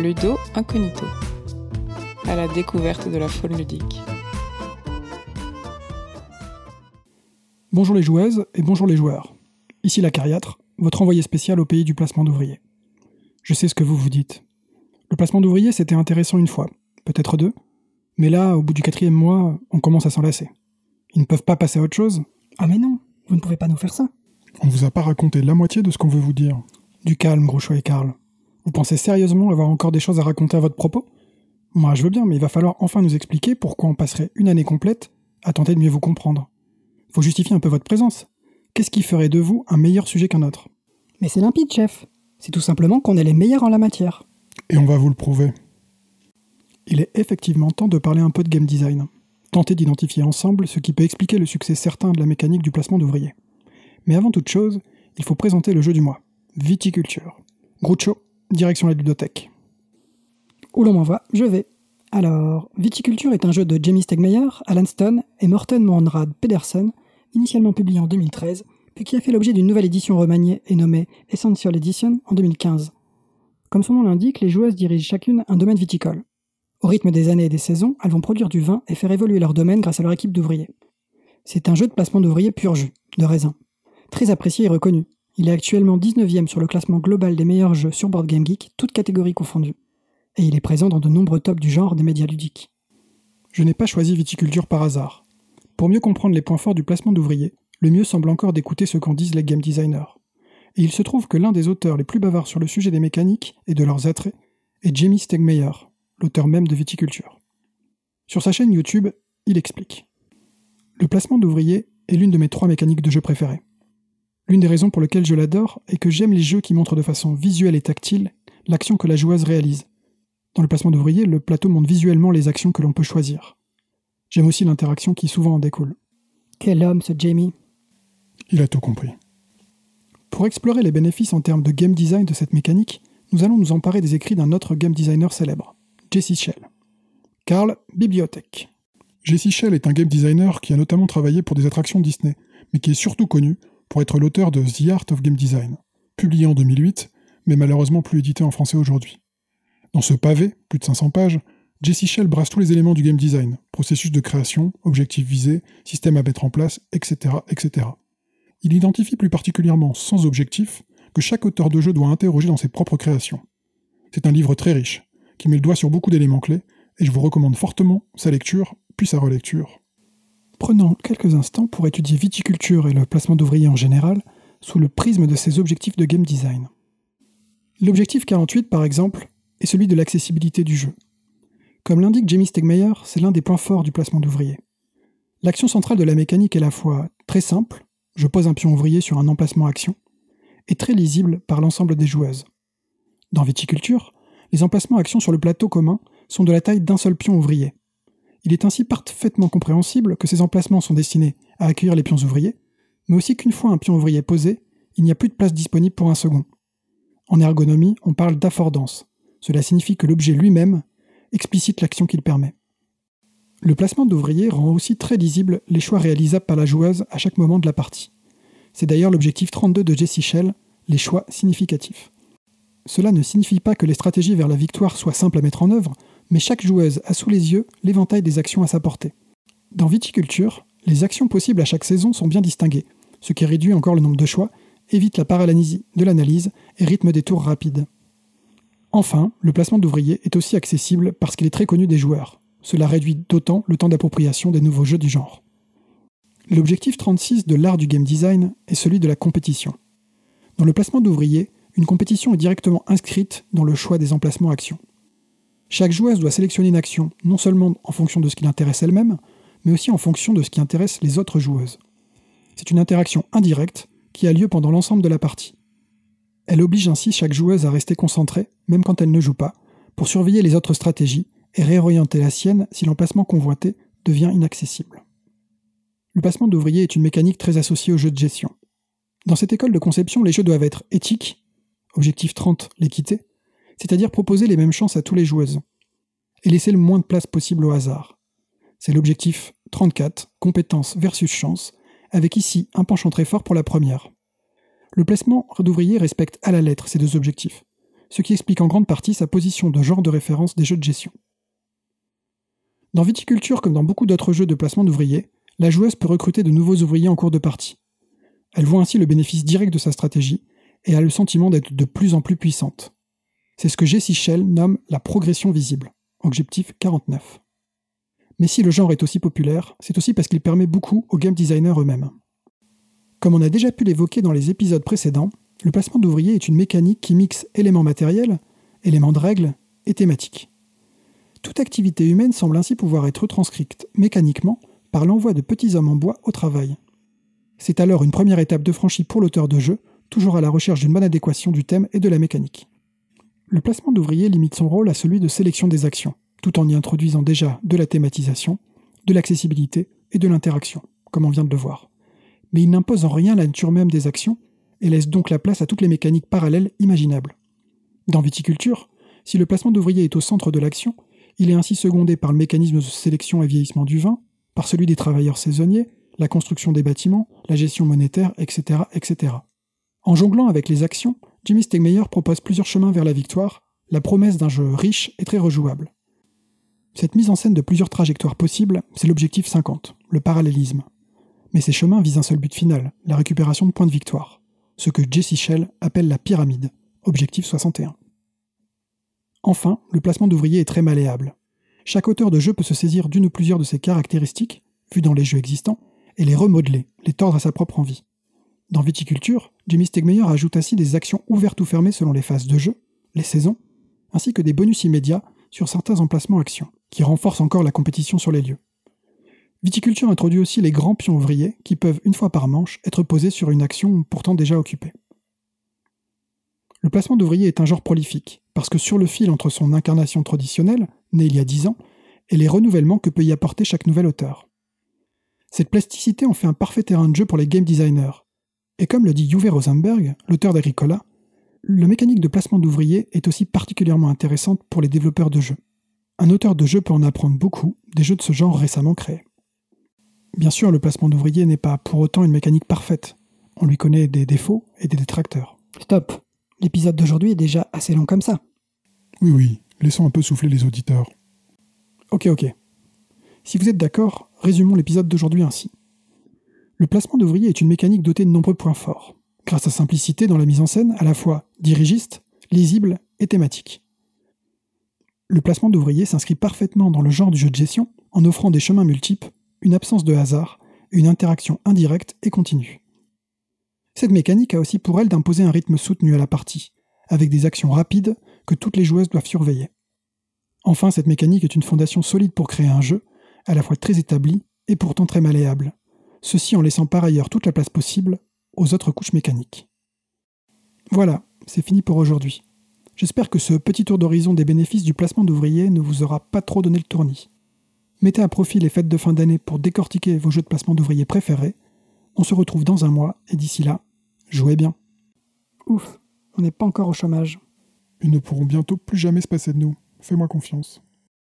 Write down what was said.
Ludo Incognito, à la découverte de la faune ludique. Bonjour les joueuses et bonjour les joueurs. Ici la Cariatre, votre envoyé spécial au pays du placement d'ouvriers. Je sais ce que vous vous dites. Le placement d'ouvriers, c'était intéressant une fois, peut-être deux, mais là, au bout du quatrième mois, on commence à s'enlacer. Ils ne peuvent pas passer à autre chose Ah mais non, vous ne pouvez pas nous faire ça. On vous a pas raconté la moitié de ce qu'on veut vous dire. Du calme, Groucho et Karl. Vous pensez sérieusement avoir encore des choses à raconter à votre propos? Moi, je veux bien, mais il va falloir enfin nous expliquer pourquoi on passerait une année complète à tenter de mieux vous comprendre. Faut justifier un peu votre présence. Qu'est-ce qui ferait de vous un meilleur sujet qu'un autre? Mais c'est limpide, chef. C'est tout simplement qu'on est les meilleurs en la matière. Et on va vous le prouver. Il est effectivement temps de parler un peu de game design. Tenter d'identifier ensemble ce qui peut expliquer le succès certain de la mécanique du placement d'ouvriers. Mais avant toute chose, il faut présenter le jeu du mois. Viticulture. Groucho, direction la ludothèque. Où l'on m'envoie, je vais. Alors, Viticulture est un jeu de Jamie Stegmeyer, Alan Stone et Morten Monrad Pedersen, initialement publié en 2013, puis qui a fait l'objet d'une nouvelle édition remaniée et nommée Essential Edition en 2015. Comme son nom l'indique, les joueuses dirigent chacune un domaine viticole. Au rythme des années et des saisons, elles vont produire du vin et faire évoluer leur domaine grâce à leur équipe d'ouvriers. C'est un jeu de placement d'ouvriers pur jus, de raisin. Très apprécié et reconnu. Il est actuellement 19e sur le classement global des meilleurs jeux sur Board Game Geek, toutes catégories confondues. Et il est présent dans de nombreux tops du genre des médias ludiques. Je n'ai pas choisi viticulture par hasard. Pour mieux comprendre les points forts du placement d'ouvriers, le mieux semble encore d'écouter ce qu'en disent les game designers. Et il se trouve que l'un des auteurs les plus bavards sur le sujet des mécaniques et de leurs attraits est Jamie Stegmeyer, l'auteur même de Viticulture. Sur sa chaîne YouTube, il explique. Le placement d'ouvriers est l'une de mes trois mécaniques de jeu préférées. L'une des raisons pour lesquelles je l'adore est que j'aime les jeux qui montrent de façon visuelle et tactile l'action que la joueuse réalise. Dans le placement d'ouvriers, le plateau montre visuellement les actions que l'on peut choisir. J'aime aussi l'interaction qui souvent en découle. Quel homme ce Jamie Il a tout compris. Pour explorer les bénéfices en termes de game design de cette mécanique, nous allons nous emparer des écrits d'un autre game designer célèbre, Jesse Shell. Karl, bibliothèque. Jesse Shell est un game designer qui a notamment travaillé pour des attractions Disney, mais qui est surtout connu pour être l'auteur de The Art of Game Design, publié en 2008, mais malheureusement plus édité en français aujourd'hui. Dans ce pavé, plus de 500 pages, Jesse Shell brasse tous les éléments du game design, processus de création, objectifs visés, système à mettre en place, etc., etc. Il identifie plus particulièrement, sans objectif, que chaque auteur de jeu doit interroger dans ses propres créations. C'est un livre très riche, qui met le doigt sur beaucoup d'éléments clés, et je vous recommande fortement sa lecture, puis sa relecture. Prenons quelques instants pour étudier viticulture et le placement d'ouvriers en général sous le prisme de ses objectifs de game design. L'objectif 48, par exemple, est celui de l'accessibilité du jeu. Comme l'indique Jamie Stegmeyer, c'est l'un des points forts du placement d'ouvriers. L'action centrale de la mécanique est à la fois très simple, je pose un pion ouvrier sur un emplacement action, et très lisible par l'ensemble des joueuses. Dans viticulture, les emplacements actions sur le plateau commun sont de la taille d'un seul pion ouvrier. Il est ainsi parfaitement compréhensible que ces emplacements sont destinés à accueillir les pions ouvriers, mais aussi qu'une fois un pion ouvrier posé, il n'y a plus de place disponible pour un second. En ergonomie, on parle d'affordance. Cela signifie que l'objet lui-même explicite l'action qu'il permet. Le placement d'ouvriers rend aussi très lisible les choix réalisables par la joueuse à chaque moment de la partie. C'est d'ailleurs l'objectif 32 de Jesse Shell, les choix significatifs. Cela ne signifie pas que les stratégies vers la victoire soient simples à mettre en œuvre, mais chaque joueuse a sous les yeux l'éventail des actions à sa portée. Dans Viticulture, les actions possibles à chaque saison sont bien distinguées, ce qui réduit encore le nombre de choix, évite la paralysie de l'analyse et rythme des tours rapides. Enfin, le placement d'ouvriers est aussi accessible parce qu'il est très connu des joueurs. Cela réduit d'autant le temps d'appropriation des nouveaux jeux du genre. L'objectif 36 de l'art du game design est celui de la compétition. Dans le placement d'ouvriers, une compétition est directement inscrite dans le choix des emplacements actions. Chaque joueuse doit sélectionner une action non seulement en fonction de ce qui l'intéresse elle-même, mais aussi en fonction de ce qui intéresse les autres joueuses. C'est une interaction indirecte qui a lieu pendant l'ensemble de la partie. Elle oblige ainsi chaque joueuse à rester concentrée, même quand elle ne joue pas, pour surveiller les autres stratégies et réorienter la sienne si l'emplacement convoité devient inaccessible. Le placement d'ouvriers est une mécanique très associée au jeu de gestion. Dans cette école de conception, les jeux doivent être éthiques, objectif 30, l'équité, c'est-à-dire proposer les mêmes chances à tous les joueuses, et laisser le moins de place possible au hasard. C'est l'objectif 34, compétence versus chance, avec ici un penchant très fort pour la première. Le placement d'ouvriers respecte à la lettre ces deux objectifs. ce qui explique en grande partie sa position de genre de référence des jeux de gestion. Dans Viticulture, comme dans beaucoup d'autres jeux de placement d'ouvriers, la joueuse peut recruter de nouveaux ouvriers en cours de partie. Elle voit ainsi le bénéfice direct de sa stratégie et a le sentiment d'être de plus en plus puissante. C'est ce que Jessie Shell nomme la progression visible, objectif 49. Mais si le genre est aussi populaire, c'est aussi parce qu'il permet beaucoup aux game designers eux-mêmes. Comme on a déjà pu l'évoquer dans les épisodes précédents, le placement d'ouvriers est une mécanique qui mixe éléments matériels, éléments de règles et thématiques. Toute activité humaine semble ainsi pouvoir être transcrite mécaniquement par l'envoi de petits hommes en bois au travail. C'est alors une première étape de franchie pour l'auteur de jeu, toujours à la recherche d'une bonne adéquation du thème et de la mécanique. Le placement d'ouvriers limite son rôle à celui de sélection des actions, tout en y introduisant déjà de la thématisation, de l'accessibilité et de l'interaction, comme on vient de le voir. Mais il n'impose en rien la nature même des actions et laisse donc la place à toutes les mécaniques parallèles imaginables. Dans Viticulture, si le placement d'ouvriers est au centre de l'action, il est ainsi secondé par le mécanisme de sélection et vieillissement du vin, par celui des travailleurs saisonniers, la construction des bâtiments, la gestion monétaire, etc. etc. En jonglant avec les actions, Jimmy Stegmeyer propose plusieurs chemins vers la victoire, la promesse d'un jeu riche et très rejouable. Cette mise en scène de plusieurs trajectoires possibles, c'est l'objectif 50, le parallélisme. Mais ces chemins visent un seul but final, la récupération de points de victoire, ce que Jesse Shell appelle la pyramide, objectif 61. Enfin, le placement d'ouvriers est très malléable. Chaque auteur de jeu peut se saisir d'une ou plusieurs de ces caractéristiques, vues dans les jeux existants, et les remodeler, les tordre à sa propre envie. Dans Viticulture, Jimmy Stegmeyer ajoute ainsi des actions ouvertes ou fermées selon les phases de jeu, les saisons, ainsi que des bonus immédiats sur certains emplacements actions, qui renforcent encore la compétition sur les lieux. Viticulture introduit aussi les grands pions ouvriers qui peuvent, une fois par manche, être posés sur une action pourtant déjà occupée. Le placement d'ouvriers est un genre prolifique, parce que sur le fil entre son incarnation traditionnelle, née il y a dix ans, et les renouvellements que peut y apporter chaque nouvel auteur. Cette plasticité en fait un parfait terrain de jeu pour les game designers. Et comme le dit Uwe Rosenberg, l'auteur d'Agricola, la mécanique de placement d'ouvriers est aussi particulièrement intéressante pour les développeurs de jeux. Un auteur de jeu peut en apprendre beaucoup des jeux de ce genre récemment créés. Bien sûr, le placement d'ouvriers n'est pas pour autant une mécanique parfaite. On lui connaît des défauts et des détracteurs. Stop. L'épisode d'aujourd'hui est déjà assez long comme ça. Oui, oui, laissons un peu souffler les auditeurs. Ok, ok. Si vous êtes d'accord, résumons l'épisode d'aujourd'hui ainsi. Le placement d'ouvriers est une mécanique dotée de nombreux points forts, grâce à simplicité dans la mise en scène à la fois dirigiste, lisible et thématique. Le placement d'ouvriers s'inscrit parfaitement dans le genre du jeu de gestion en offrant des chemins multiples, une absence de hasard, une interaction indirecte et continue. Cette mécanique a aussi pour elle d'imposer un rythme soutenu à la partie, avec des actions rapides que toutes les joueuses doivent surveiller. Enfin, cette mécanique est une fondation solide pour créer un jeu, à la fois très établi et pourtant très malléable, ceci en laissant par ailleurs toute la place possible aux autres couches mécaniques. Voilà, c'est fini pour aujourd'hui. J'espère que ce petit tour d'horizon des bénéfices du placement d'ouvriers ne vous aura pas trop donné le tournis. Mettez à profit les fêtes de fin d'année pour décortiquer vos jeux de placement d'ouvriers préférés. On se retrouve dans un mois et d'ici là, jouez bien. Ouf, on n'est pas encore au chômage. Ils ne pourront bientôt plus jamais se passer de nous. Fais-moi confiance.